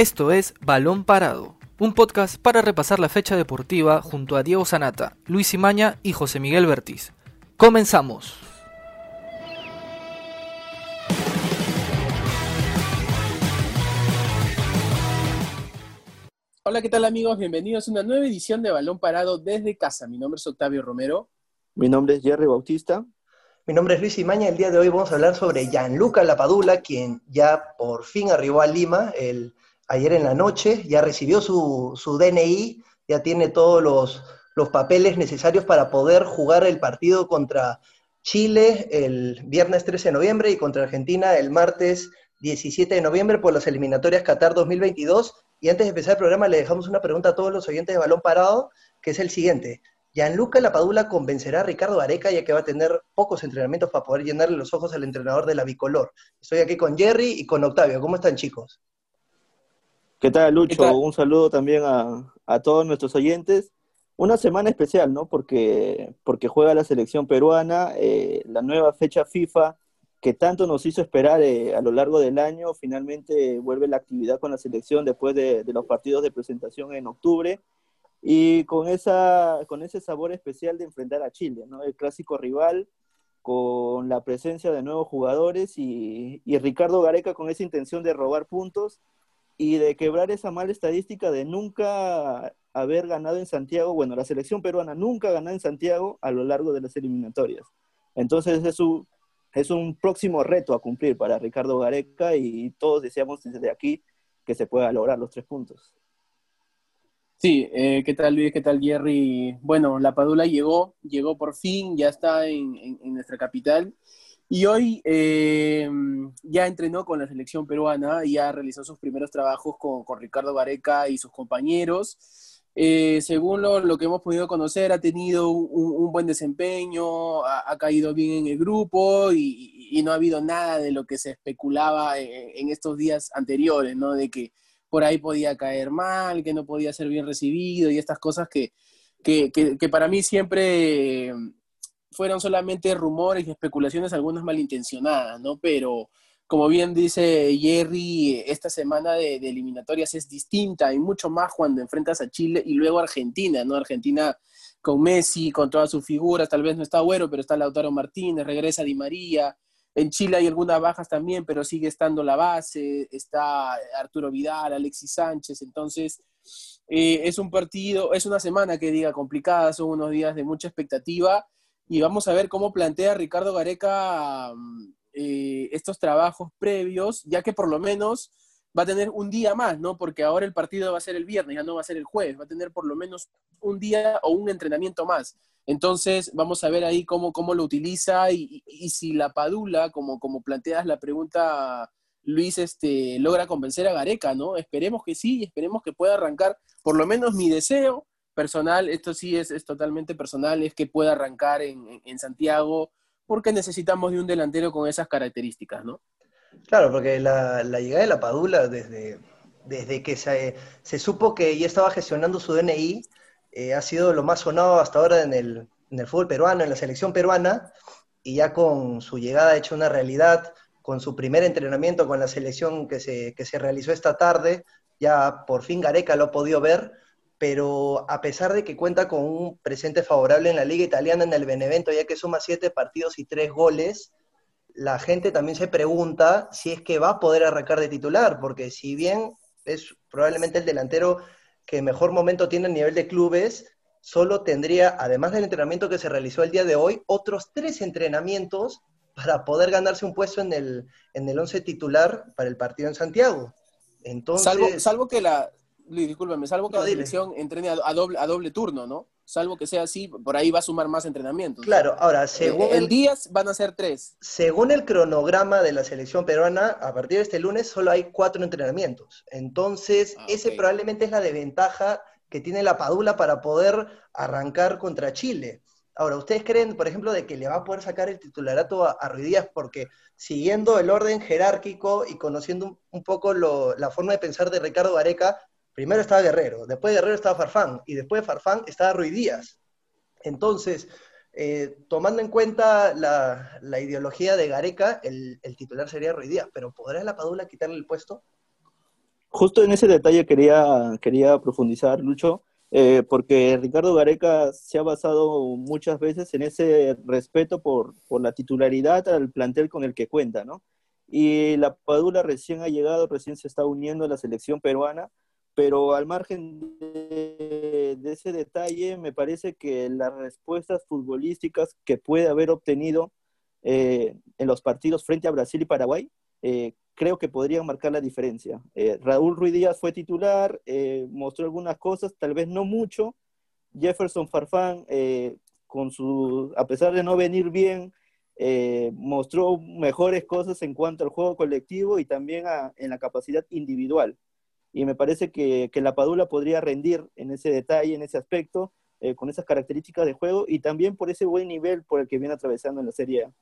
Esto es Balón Parado, un podcast para repasar la fecha deportiva junto a Diego Sanata, Luis Imaña y José Miguel Bertiz. Comenzamos. Hola, ¿qué tal amigos? Bienvenidos a una nueva edición de Balón Parado desde casa. Mi nombre es Octavio Romero. Mi nombre es Jerry Bautista. Mi nombre es Luis Imaña. El día de hoy vamos a hablar sobre Gianluca Lapadula, quien ya por fin arribó a Lima el, ayer en la noche, ya recibió su, su DNI, ya tiene todos los, los papeles necesarios para poder jugar el partido contra Chile el viernes 13 de noviembre y contra Argentina el martes 17 de noviembre por las eliminatorias Qatar 2022. Y antes de empezar el programa le dejamos una pregunta a todos los oyentes de Balón Parado, que es el siguiente. ¿Gianluca Lapadula convencerá a Ricardo Areca ya que va a tener pocos entrenamientos para poder llenarle los ojos al entrenador de la bicolor? Estoy aquí con Jerry y con Octavio. ¿Cómo están chicos? ¿Qué tal, Lucho? Un saludo también a, a, todos nuestros oyentes. Una semana especial, ¿no? Porque, porque juega la selección peruana, eh, la nueva fecha FIFA que tanto nos hizo esperar eh, a lo largo del año, finalmente vuelve la actividad con la selección después de, de, los partidos de presentación en octubre y con, esa, con ese sabor especial de enfrentar a Chile, ¿no? el clásico rival, con la presencia de nuevos jugadores y, y Ricardo Gareca con esa intención de robar puntos y de quebrar esa mala estadística de nunca haber ganado en Santiago, bueno, la selección peruana nunca ha ganado en Santiago a lo largo de las eliminatorias. Entonces es un, es un próximo reto a cumplir para Ricardo Gareca y todos deseamos desde aquí que se pueda lograr los tres puntos. Sí, eh, ¿qué tal Luis? ¿Qué tal Jerry? Bueno, la Padula llegó, llegó por fin, ya está en, en, en nuestra capital. Y hoy eh, ya entrenó con la selección peruana, ya realizó sus primeros trabajos con, Ricardo Gareca y sus compañeros. Eh, según lo, que hemos podido conocer, ha tenido un, buen desempeño, ha, caído bien en el grupo y, y, no ha habido nada de lo que se especulaba en, estos días anteriores, ¿no? De que por ahí podía caer mal, que no podía ser bien recibido y estas cosas que, que, que para mí siempre fueron solamente rumores y especulaciones, algunas malintencionadas, ¿no? Pero como bien dice Jerry, esta semana de, de, eliminatorias es distinta y mucho más cuando enfrentas a Chile y luego Argentina, ¿no? Argentina con Messi, con todas sus figuras, tal vez no está Güero, pero está Lautaro Martínez, regresa Di María. En Chile hay algunas bajas también, pero sigue estando la base, está Arturo Vidal, Alexis Sánchez, entonces eh, es un partido, es una semana que diga complicada, son unos días de mucha expectativa y vamos a ver cómo plantea Ricardo Gareca eh, estos trabajos previos, ya que por lo menos va a tener un día más, ¿no? Porque ahora el partido va a ser el viernes, ya no va a ser el jueves, va a tener por lo menos un día o un entrenamiento más. Entonces, vamos a ver ahí cómo, cómo lo utiliza y, y, y si la Padula, como, como planteas la pregunta, Luis, este, logra convencer a Gareca, ¿no? Esperemos que sí, esperemos que pueda arrancar, por lo menos mi deseo personal, esto sí es, es totalmente personal, es que pueda arrancar en, en, Santiago, porque necesitamos de un delantero con esas características, ¿no? Claro, porque la, la llegada de la Padula, desde, desde que se, se, supo que ya estaba gestionando su DNI, eh, ha sido lo más sonado hasta ahora en el, en el fútbol peruano, en la selección peruana, y ya con su llegada hecho una realidad, con su primer entrenamiento con la selección que se, que se realizó esta tarde, ya por fin Gareca lo ha podido ver, pero a pesar de que cuenta con un presente favorable en la liga italiana en el Benevento, ya que suma siete partidos y tres goles, la gente también se pregunta si es que va a poder arrancar de titular, porque si bien es probablemente el delantero que mejor momento tiene a nivel de clubes, solo tendría, además del entrenamiento que se realizó el día de hoy, otros tres entrenamientos para poder ganarse un puesto en el, en el once titular para el partido en Santiago. Entonces, salvo, salvo que la, discúlpame, salvo que no, la selección entrene a, a, doble, a doble turno, ¿no? Salvo que sea así, por ahí va a sumar más entrenamientos. Claro, ahora, según... Eh, en días van a ser tres. Según el cronograma de la selección peruana, a partir de este lunes solo hay cuatro entrenamientos. Entonces, ah, ese okay. probablemente es la desventaja que tiene la Padula para poder arrancar contra Chile. Ahora, ¿ustedes creen, por ejemplo, de que le va a poder sacar el titularato a, a Ruidías? Porque siguiendo el orden jerárquico y conociendo un, un poco lo, la forma de pensar de Ricardo Gareca, Primero estaba Guerrero, después de Guerrero estaba Farfán, y después de Farfán estaba Ruiz Díaz. Entonces, eh, tomando en cuenta la, la, ideología de Gareca, el, el, titular sería Ruiz Díaz, pero ¿podrá la Padula quitarle el puesto? Justo en ese detalle quería, quería profundizar, Lucho, eh, porque Ricardo Gareca se ha basado muchas veces en ese respeto por, por la titularidad al plantel con el que cuenta, ¿no? Y la Padula recién ha llegado, recién se está uniendo a la selección peruana, pero al margen de, ese detalle, me parece que las respuestas futbolísticas que puede haber obtenido eh, en los partidos frente a Brasil y Paraguay, eh, creo que podrían marcar la diferencia. Eh, Raúl Ruiz Díaz fue titular, mostró algunas cosas, tal vez no mucho. Jefferson Farfán, con su, a pesar de no venir bien, mostró mejores cosas en cuanto al juego colectivo y también en la capacidad individual y me parece que, la Padula podría rendir en ese detalle, en ese aspecto, eh, con esas características de juego y también por ese buen nivel por el que viene atravesando en la Serie A.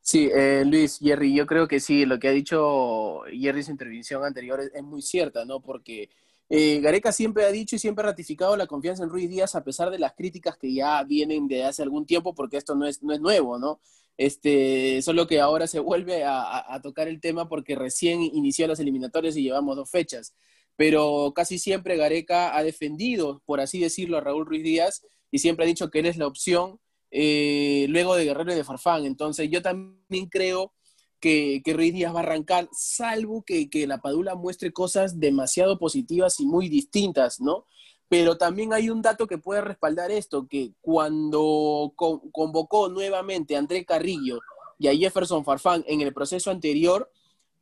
Sí, eh, Luis, Jerry, yo creo que sí, lo que ha dicho Jerry en su intervención anterior es, muy cierta, ¿no? Porque eh, Gareca siempre ha dicho y siempre ha ratificado la confianza en Ruiz Díaz a pesar de las críticas que ya vienen de hace algún tiempo, porque esto no es, no es nuevo, ¿no? Este, solo que ahora se vuelve a, tocar el tema porque recién inició las eliminatorias y llevamos dos fechas. Pero casi siempre Gareca ha defendido, por así decirlo, a Raúl Ruiz Díaz y siempre ha dicho que él es la opción eh, luego de Guerrero y de Farfán. Entonces yo también creo que, que Ruiz Díaz va a arrancar, salvo que, la Padula muestre cosas demasiado positivas y muy distintas, ¿no? Pero también hay un dato que puede respaldar esto, que cuando convocó nuevamente a André Carrillo y a Jefferson Farfán en el proceso anterior,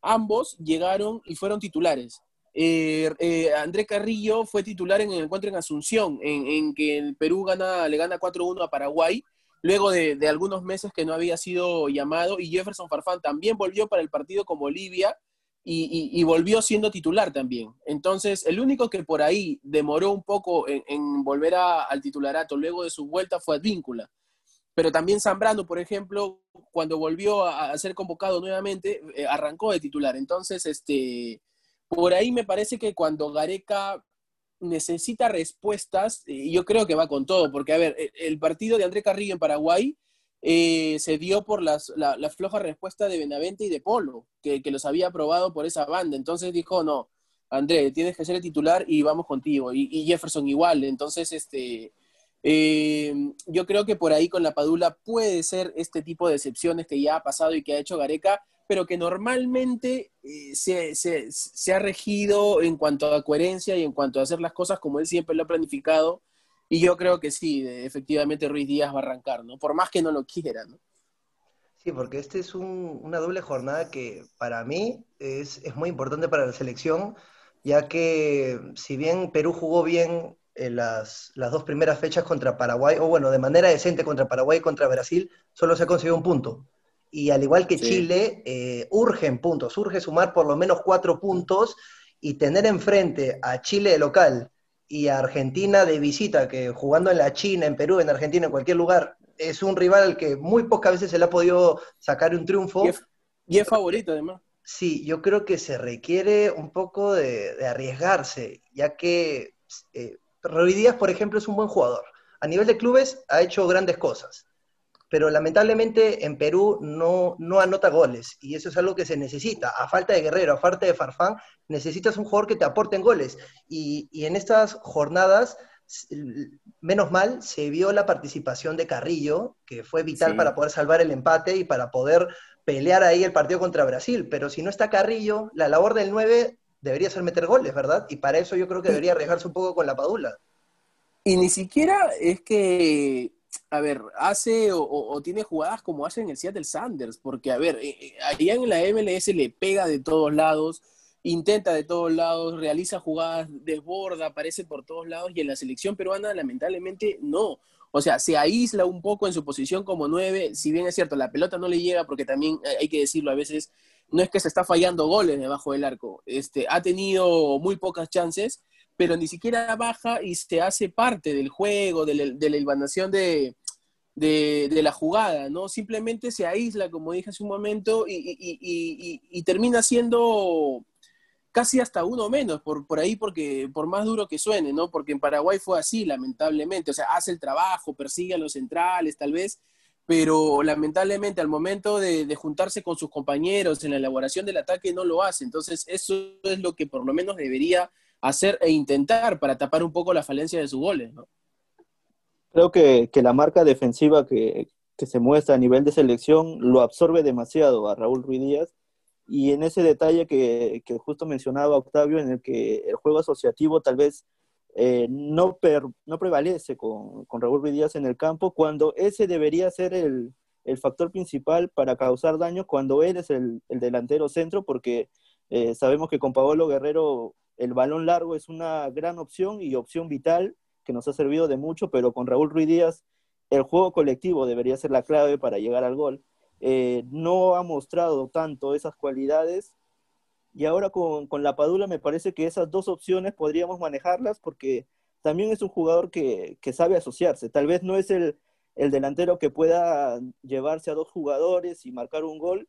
ambos llegaron y fueron titulares. Eh, eh, André Carrillo fue titular en el encuentro en Asunción, en, que el Perú gana, le gana 4-1 a Paraguay, luego de, algunos meses que no había sido llamado, y Jefferson Farfán también volvió para el partido con Bolivia, y, volvió siendo titular también. Entonces, el único que por ahí demoró un poco en, volver al titularato luego de su vuelta fue Advíncula. Pero también Zambrano, por ejemplo, cuando volvió a, ser convocado nuevamente, eh, arrancó de titular. Entonces, este, por ahí me parece que cuando Gareca necesita respuestas, y yo creo que va con todo, porque, a ver, el partido de André Carrillo en Paraguay eh, se dio por la, floja respuesta de Benavente y de Polo, que, los había aprobado por esa banda. Entonces dijo, no, André, tienes que ser el titular y vamos contigo. Y, Jefferson igual. Entonces, este, eh, yo creo que por ahí con la Padula puede ser este tipo de excepciones que ya ha pasado y que ha hecho Gareca, pero que normalmente eh, se, se, ha regido en cuanto a coherencia y en cuanto a hacer las cosas como él siempre lo ha planificado y yo creo que sí, efectivamente Ruiz Díaz va a arrancar, ¿no? Por más que no lo quiera, ¿no? Sí, porque este es una doble jornada que para mí es, muy importante para la selección, ya que si bien Perú jugó bien en las, dos primeras fechas contra Paraguay, o bueno, de manera decente contra Paraguay y contra Brasil, solo se ha conseguido un punto. Y al igual que Chile, eh, urgen puntos, urge sumar por lo menos cuatro puntos y tener enfrente a Chile de local y Argentina de visita, que jugando en la China, en Perú, en Argentina, en cualquier lugar, es un rival al que muy pocas veces se le ha podido sacar un triunfo. Y es, favorito, además. Sí, yo creo que se requiere un poco de, arriesgarse, ya que eh, Díaz, por ejemplo, es un buen jugador. A nivel de clubes ha hecho grandes cosas pero lamentablemente en Perú no, no anota goles y eso es algo que se necesita. A falta de Guerrero, a falta de Farfán, necesitas un jugador que te aporte en goles. Y, y, en estas jornadas, menos mal, se vio la participación de Carrillo, que fue vital para poder salvar el empate y para poder pelear ahí el partido contra Brasil. Pero si no está Carrillo, la labor del 9 debería ser meter goles, ¿verdad? Y para eso yo creo que debería arriesgarse un poco con la Padula. Y ni siquiera es que a ver, hace o, tiene jugadas como hace en el Seattle Sanders, porque, a ver, eh, eh, en la MLS le pega de todos lados, intenta de todos lados, realiza jugadas, desborda, aparece por todos lados, y en la selección peruana, lamentablemente, no. O sea, se aísla un poco en su posición como nueve, si bien es cierto, la pelota no le llega, porque también hay que decirlo, a veces no es que se está fallando goles debajo del arco, este, ha tenido muy pocas chances, pero ni siquiera baja y se hace parte del juego, de la, de de, la jugada, ¿no? Simplemente se aísla, como dije hace un momento, y, termina siendo casi hasta uno menos, por, por ahí, porque por más duro que suene, ¿no? Porque en Paraguay fue así, lamentablemente, o sea, hace el trabajo, persigue a los centrales, tal vez, pero lamentablemente al momento de, juntarse con sus compañeros en la elaboración del ataque no lo hace. Entonces eso es lo que por lo menos debería hacer e intentar para tapar un poco la falencia de sus goles. Creo que, la marca defensiva que, se muestra a nivel de selección lo absorbe demasiado a Raúl Ruiz Díaz y en ese detalle que, justo mencionaba Octavio, en el que el juego asociativo tal vez eh, no, no prevalece con, con, Raúl Ruiz Díaz en el campo, cuando ese debería ser el, factor principal para causar daño cuando él es el, delantero centro, porque eh, sabemos que con Paolo Guerrero el balón largo es una gran opción y opción vital que nos ha servido de mucho, pero con Raúl Ruiz Díaz el juego colectivo debería ser la clave para llegar al gol. Eh, no ha mostrado tanto esas cualidades y ahora con, la Padula me parece que esas dos opciones podríamos manejarlas porque también es un jugador que, sabe asociarse. Tal vez no es el, el, delantero que pueda llevarse a dos jugadores y marcar un gol,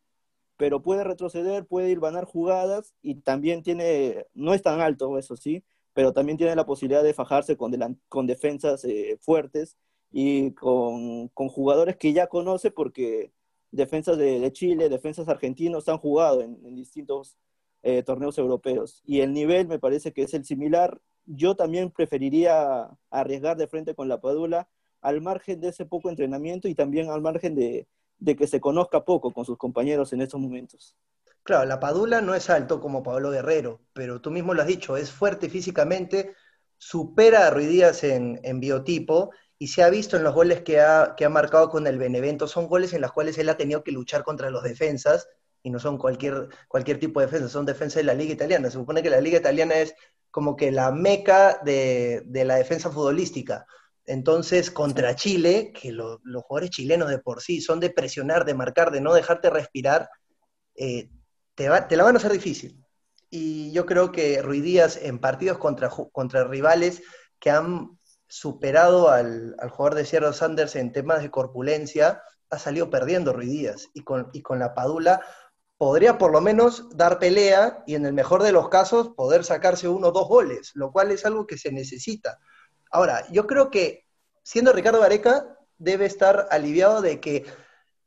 pero puede retroceder, puede ir ganar jugadas y también tiene, no es tan alto, eso sí, pero también tiene la posibilidad de fajarse con, con defensas eh, fuertes y con, jugadores que ya conoce porque defensas de, Chile, defensas argentinos han jugado en, distintos eh, torneos europeos y el nivel me parece que es el similar. Yo también preferiría arriesgar de frente con la Padula al margen de ese poco entrenamiento y también al margen de, de que se conozca poco con sus compañeros en estos momentos. Claro, la Padula no es alto como Pablo Guerrero, pero tú mismo lo has dicho, es fuerte físicamente, supera a Ruidías en, en biotipo y se ha visto en los goles que ha, que ha marcado con el Benevento, son goles en los cuales él ha tenido que luchar contra los defensas y no son cualquier, cualquier tipo de defensa, son defensas de la liga italiana. Se supone que la liga italiana es como que la meca de, de la defensa futbolística. Entonces, contra Chile, que los jugadores chilenos de por sí son de presionar, de marcar, de no dejarte respirar, eh, te, la van a hacer difícil. Y yo creo que Ruiz Díaz en partidos contra, contra rivales que han superado al, jugador de Sierra Sanders en temas de corpulencia, ha salido perdiendo Ruiz Díaz. Y con, y con la Padula podría por lo menos dar pelea y en el mejor de los casos poder sacarse uno o dos goles, lo cual es algo que se necesita Ahora, yo creo que siendo Ricardo Gareca, debe estar aliviado de que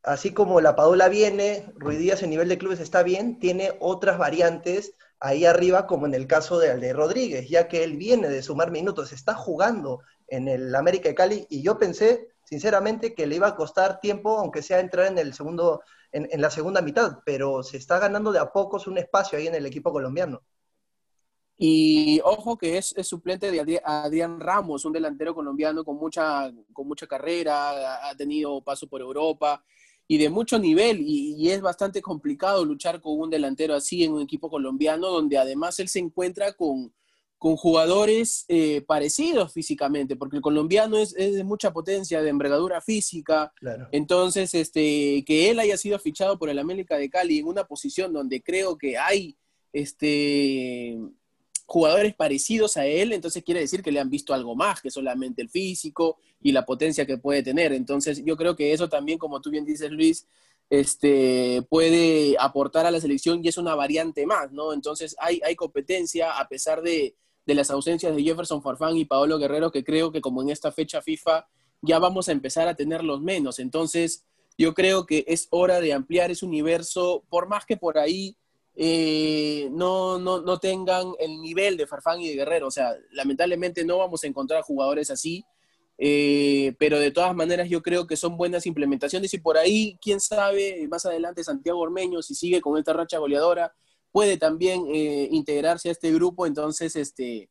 así como la Padula viene, Ruidías en nivel de clubes está bien, tiene otras variantes ahí arriba, como en el caso de Alde Rodríguez, ya que él viene de sumar minutos, está jugando en el América de Cali, y yo pensé, sinceramente, que le iba a costar tiempo, aunque sea entrar en el segundo, en la segunda mitad, pero se está ganando de a pocos un espacio ahí en el equipo colombiano. Y ojo que es, suplente de Adrián Ramos, un delantero colombiano con mucha, con mucha carrera, ha tenido paso por Europa y de mucho nivel. Y, es bastante complicado luchar con un delantero así en un equipo colombiano, donde además él se encuentra con, con jugadores eh, parecidos físicamente, porque el colombiano es, de mucha potencia, de envergadura física. Entonces, este, que él haya sido fichado por el América de Cali en una posición donde creo que hay este jugadores parecidos a él, entonces quiere decir que le han visto algo más que solamente el físico y la potencia que puede tener. Entonces yo creo que eso también, como tú bien dices, Luis, este, puede aportar a la selección y es una variante más, ¿no? Entonces hay, hay competencia a pesar de, de las ausencias de Jefferson Farfán y Paolo Guerrero, que creo que como en esta fecha FIFA ya vamos a empezar a tenerlos menos. Entonces yo creo que es hora de ampliar ese universo, por más que por ahí eh, no, no, no tengan el nivel de Farfán y de Guerrero. O sea, lamentablemente no vamos a encontrar jugadores así, eh, pero de todas maneras yo creo que son buenas implementaciones y por ahí, quién sabe, más adelante Santiago Ormeño, si sigue con esta racha goleadora, puede también eh, integrarse a este grupo. Entonces, este,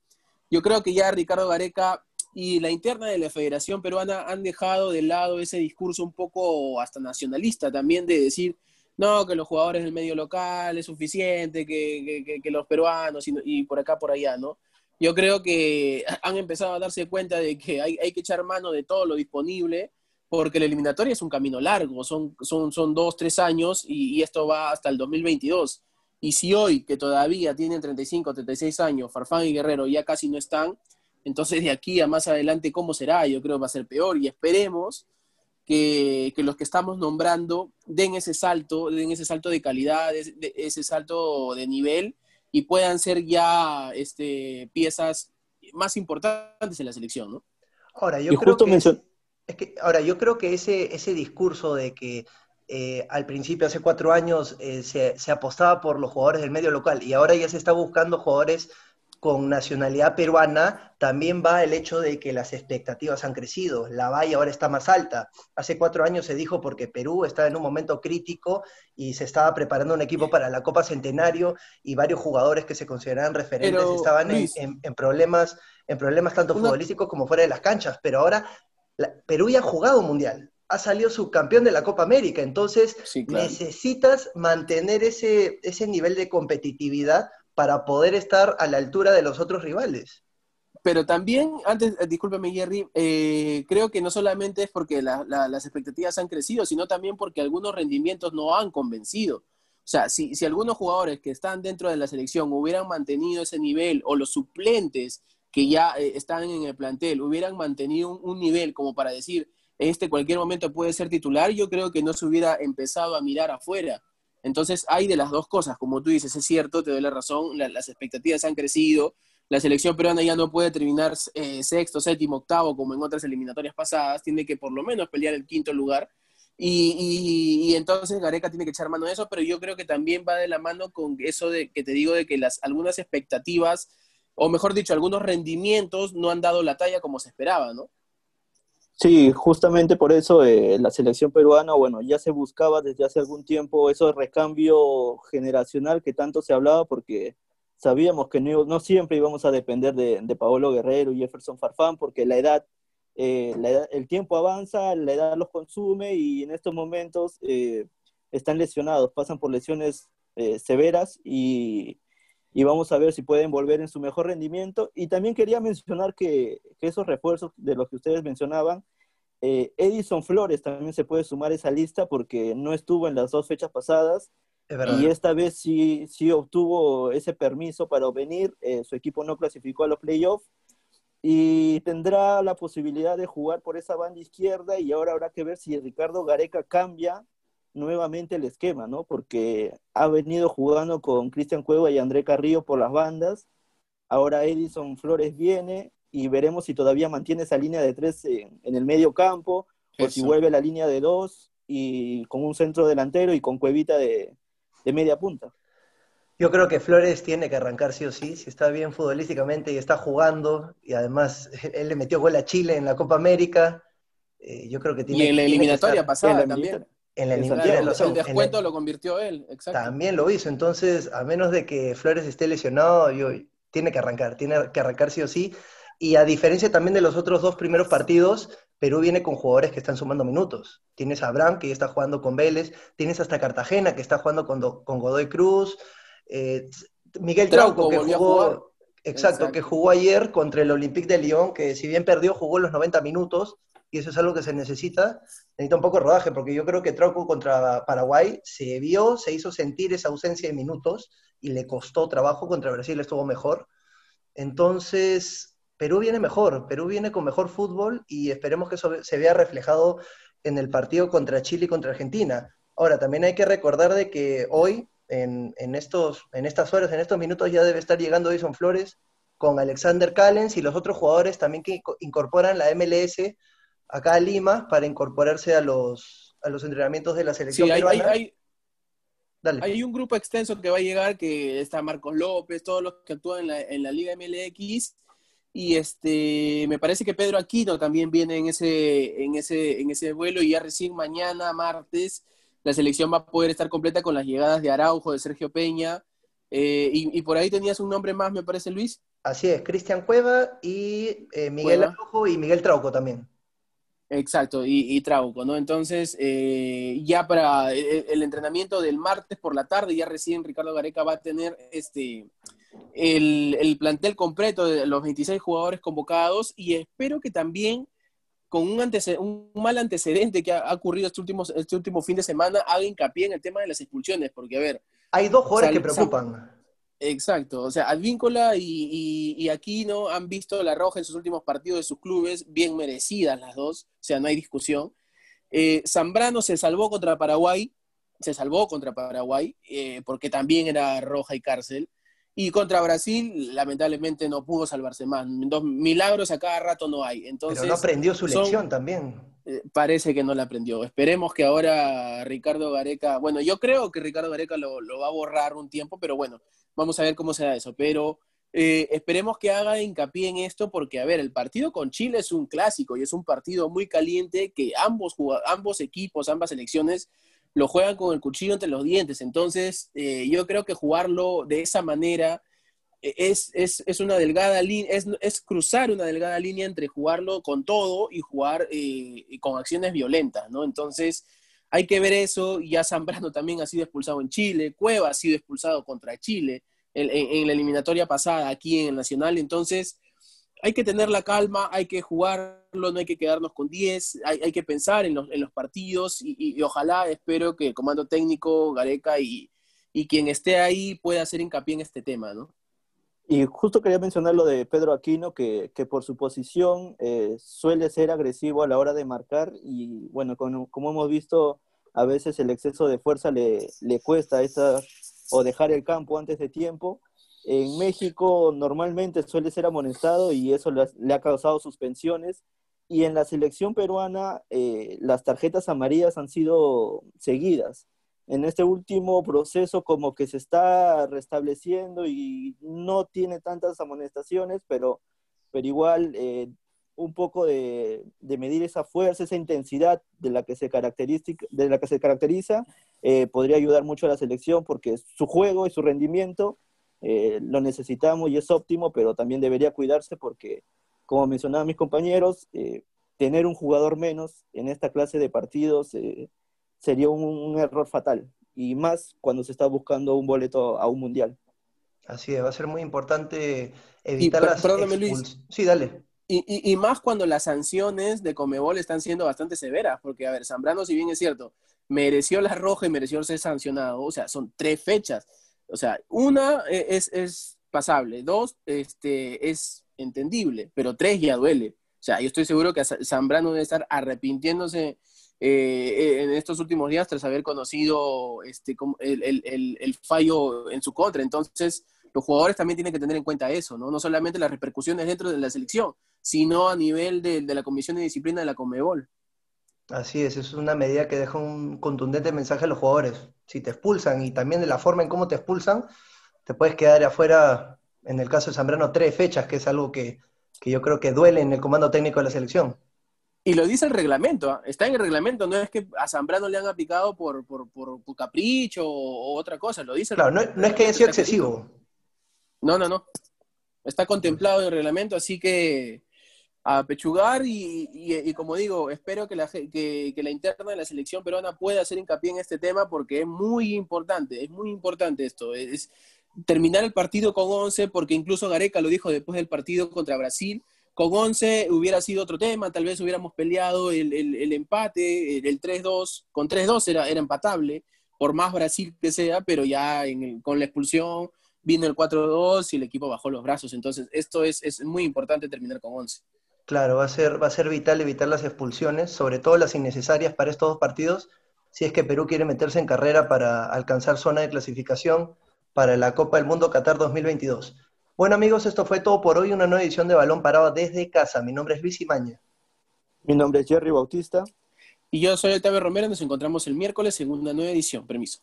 yo creo que ya Ricardo Gareca y la interna de la Federación Peruana han dejado de lado ese discurso un poco hasta nacionalista también de decir no, que los jugadores del medio local es suficiente, que, los peruanos y, por acá, por allá, ¿no? Yo creo que han empezado a darse cuenta de que hay, que echar mano de todo lo disponible, porque la eliminatoria es un camino largo, son, son, son dos, tres años y, esto va hasta el 2022. Y si hoy, que todavía tienen 35, 36 años, Farfán y Guerrero ya casi no están, entonces de aquí a más adelante, ¿cómo será? Yo creo que va a ser peor y esperemos que, los que estamos nombrando den ese salto, den ese salto de calidad, ese salto de nivel y puedan ser ya este, piezas más importantes en la selección, ¿no? Ahora, yo creo que... Es que, ahora, yo creo que ese, ese discurso de que eh, al principio, hace cuatro años, eh, se, se, apostaba por los jugadores del medio local y ahora ya se está buscando jugadores con nacionalidad peruana, también va el hecho de que las expectativas han crecido. La valla ahora está más alta. Hace cuatro años se dijo porque Perú estaba en un momento crítico y se estaba preparando un equipo para la Copa Centenario y varios jugadores que se consideraban referentes estaban en, problemas, en problemas tanto futbolísticos como fuera de las canchas. Pero ahora Perú ya ha jugado mundial ha salido subcampeón de la Copa América, entonces necesitas mantener ese, ese nivel de competitividad para poder estar a la altura de los otros rivales. Pero también, antes, eh, discúlpeme Jerry, eh, creo que no solamente es porque las expectativas han crecido, sino también porque algunos rendimientos no han convencido. O sea, si, si algunos jugadores que están dentro de la selección hubieran mantenido ese nivel, o los suplentes que ya eh, están en el plantel hubieran mantenido un, nivel como para decir, este cualquier momento puede ser titular, yo creo que no se hubiera empezado a mirar afuera. Entonces hay de las dos cosas, como tú dices, es cierto, te doy la razón, las expectativas han crecido, la selección peruana ya no puede terminar eh, sexto, séptimo, octavo como en otras eliminatorias pasadas, tiene que por lo menos pelear el quinto lugar. Y, entonces Gareca tiene que echar mano de eso, pero yo creo que también va de la mano con eso de que te digo de que las algunas expectativas, o mejor dicho, algunos rendimientos no han dado la talla como se esperaba, ¿no? Sí, justamente por eso eh, la selección peruana, bueno, ya se buscaba desde hace algún tiempo eso de recambio generacional que tanto se hablaba porque sabíamos que no, siempre íbamos a depender de, Paolo Guerrero y Jefferson Farfán porque la edad, eh, el tiempo avanza, la edad los consume y en estos momentos eh, están lesionados, pasan por lesiones severas y y vamos a ver si pueden volver en su mejor rendimiento. Y también quería mencionar que, esos refuerzos de los que ustedes mencionaban, eh, Edison Flores también se puede sumar a esa lista porque no estuvo en las dos fechas pasadas y esta vez sí, sí obtuvo ese permiso para venir. Eh, su equipo no clasificó a los playoffs y tendrá la posibilidad de jugar por esa banda izquierda y ahora habrá que ver si Ricardo Gareca cambia nuevamente el esquema, ¿no? Porque ha venido jugando con Cristian Cueva y André Carrillo por las bandas. Ahora Edison Flores viene y veremos si todavía mantiene esa línea de tres en, el medio campo o si vuelve a la línea de dos y con un centro delantero y con Cuevita de, media punta. Yo creo que Flores tiene que arrancar sí o sí, si está bien futbolísticamente y está jugando, y además él le metió gol a Chile en la Copa América, eh, yo creo que tiene Y en la eliminatoria pasada también. En la el descuento lo convirtió él, exacto. También lo hizo, entonces, a menos de que Flores esté lesionado, yo, tiene que arrancar, tiene que arrancar sí o sí. Y a diferencia también de los otros dos primeros partidos, Perú viene con jugadores que están sumando minutos. Tienes a Abraham, que ya está jugando con Vélez, tienes hasta Cartagena, que está jugando con, con Godoy Cruz, eh, Miguel Trauco, que jugó, exacto, que jugó ayer contra el Olympique de Lyon, que si bien perdió, jugó los 90 minutos, y eso es algo que se necesita. Necesita un poco de rodaje, porque yo creo que Trauco contra Paraguay se vio, se hizo sentir esa ausencia de minutos y le costó trabajo. Contra Brasil estuvo mejor. Entonces, Perú viene mejor, Perú viene con mejor fútbol y esperemos que eso se vea reflejado en el partido contra Chile y contra Argentina. Ahora, también hay que recordar de que hoy, en, estos, en estas horas, en estos minutos, ya debe estar llegando Edison Flores con Alexander Callens y los otros jugadores también que incorporan la MLS acá a Lima para incorporarse a los, a los entrenamientos de la selección sí, hay, Hay, hay, un grupo extenso que va a llegar, que está Marcos López, todos los que actúan en la, en la Liga MLX, y este, me parece que Pedro Aquino también viene en ese, en ese, en ese vuelo, y ya recién mañana, martes, la selección va a poder estar completa con las llegadas de Araujo, de Sergio Peña, eh, y, por ahí tenías un nombre más, me parece, Luis. Así es, Cristian Cueva y eh, Miguel Araujo y Miguel Trauco también. Exacto, y, Trauco, ¿no? Entonces, eh, ya para el, entrenamiento del martes por la tarde, ya recién Ricardo Gareca va a tener este el, plantel completo de los 26 jugadores convocados y espero que también con un, un mal antecedente que ha, ocurrido este último, este último fin de semana haga hincapié en el tema de las expulsiones, porque a ver... Hay dos jugadores que preocupan. Exacto, o sea, Advíncula y, y, Aquino han visto la roja en sus últimos partidos de sus clubes, bien merecidas las dos, o sea, no hay discusión. Eh, Zambrano se salvó contra Paraguay, se salvó contra Paraguay, eh, porque también era roja y cárcel. Y contra Brasil, lamentablemente no pudo salvarse más. Dos milagros a cada rato no hay. Entonces, Pero no aprendió su lección también. Eh, parece que no la aprendió. Esperemos que ahora Ricardo Gareca, bueno, yo creo que Ricardo Gareca lo, lo va a borrar un tiempo, pero bueno, vamos a ver cómo se da eso. Pero eh, esperemos que haga hincapié en esto porque, a ver, el partido con Chile es un clásico y es un partido muy caliente que ambos, ambos equipos, ambas selecciones lo juegan con el cuchillo entre los dientes. Entonces, eh, yo creo que jugarlo de esa manera eh, es, es, una delgada línea, es, es, cruzar una delgada línea entre jugarlo con todo y jugar con acciones violentas, ¿no? Entonces, hay que ver eso. Ya Zambrano también ha sido expulsado en Chile, Cueva ha sido expulsado contra Chile en, la eliminatoria pasada aquí en el Nacional. Entonces, hay que tener la calma, hay que jugarlo, no hay que quedarnos con 10, hay, que pensar en los, partidos y, ojalá, espero que el comando técnico, Gareca y, quien esté ahí pueda hacer hincapié en este tema, ¿no? Y justo quería mencionar lo de Pedro Aquino, que, por su posición eh, suele ser agresivo a la hora de marcar y bueno, como, hemos visto, a veces el exceso de fuerza le, le cuesta esa o dejar el campo antes de tiempo. En México normalmente suele ser amonestado y eso le ha, causado suspensiones. Y en la selección peruana eh, las tarjetas amarillas han sido seguidas. En este último proceso como que se está restableciendo y no tiene tantas amonestaciones, pero, pero igual eh, un poco de, medir esa fuerza, esa intensidad de la que se, de la que se caracteriza, eh, podría ayudar mucho a la selección porque su juego y su rendimiento eh, lo necesitamos y es óptimo, pero también debería cuidarse porque, como mencionaban mis compañeros, tener un jugador menos en esta clase de partidos sería un, error fatal, y más cuando se está buscando un boleto a un mundial. Así es, va a ser muy importante evitar las Sí, dale. Y, más cuando las sanciones de Comebol están siendo bastante severas, porque, a ver, Zambrano, si bien es cierto, mereció la roja y mereció ser sancionado, o sea, son tres fechas. O sea, una e, es, es pasable, dos este, es entendible, pero tres ya duele. O sea, yo estoy seguro que Zambrano debe estar arrepintiéndose eh, en estos últimos días tras haber conocido este, el, el, el, fallo en su contra. Entonces, los jugadores también tienen que tener en cuenta eso, ¿no? No solamente las repercusiones dentro de la selección, sino a nivel de, la Comisión de Disciplina de la Conmebol. Así es, es una medida que deja un contundente mensaje a los jugadores. Si te expulsan y también de la forma en cómo te expulsan, te puedes quedar afuera, en el caso de Zambrano, tres fechas, que es algo que, yo creo que duele en el comando técnico de la selección. Y lo dice el reglamento, ¿ah? está en el reglamento, no es que a Zambrano le han aplicado por, por, capricho o, otra cosa, lo dice. Claro, no, no, es que haya sido excesivo. No, no, no. Está contemplado en el reglamento, así que a pechugar y, como digo, espero que la, que, la interna de la selección peruana pueda hacer hincapié en este tema porque es muy importante, es muy importante esto, es terminar el partido con 11 porque incluso Gareca lo dijo después del partido contra Brasil, con 11 hubiera sido otro tema, tal vez hubiéramos peleado el, el, empate, el, 3-2, con 3-2 era, era empatable, por más Brasil que sea, pero ya con la expulsión vino el 4-2 y el equipo bajó los brazos, entonces esto es, es muy importante terminar con 11. Claro, va a ser, va a ser vital evitar las expulsiones, sobre todo las innecesarias para estos dos partidos, si es que Perú quiere meterse en carrera para alcanzar zona de clasificación para la Copa del Mundo Qatar 2022. Bueno amigos, esto fue todo por hoy, una nueva edición de Balón Parado desde casa. Mi nombre es Luis Imaña. Mi nombre es Jerry Bautista. Y yo soy Octavio Romero, nos encontramos el miércoles en una nueva edición. Permiso.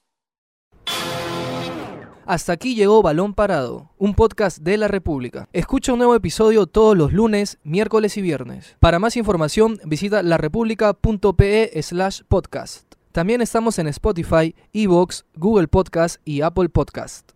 Hasta aquí llegó Balón Parado, un podcast de la República. Escucha un nuevo episodio todos los lunes, miércoles y viernes. Para más información visita larepublica.pe slash podcast. También estamos en Spotify, Evox, Google Podcast y Apple Podcast.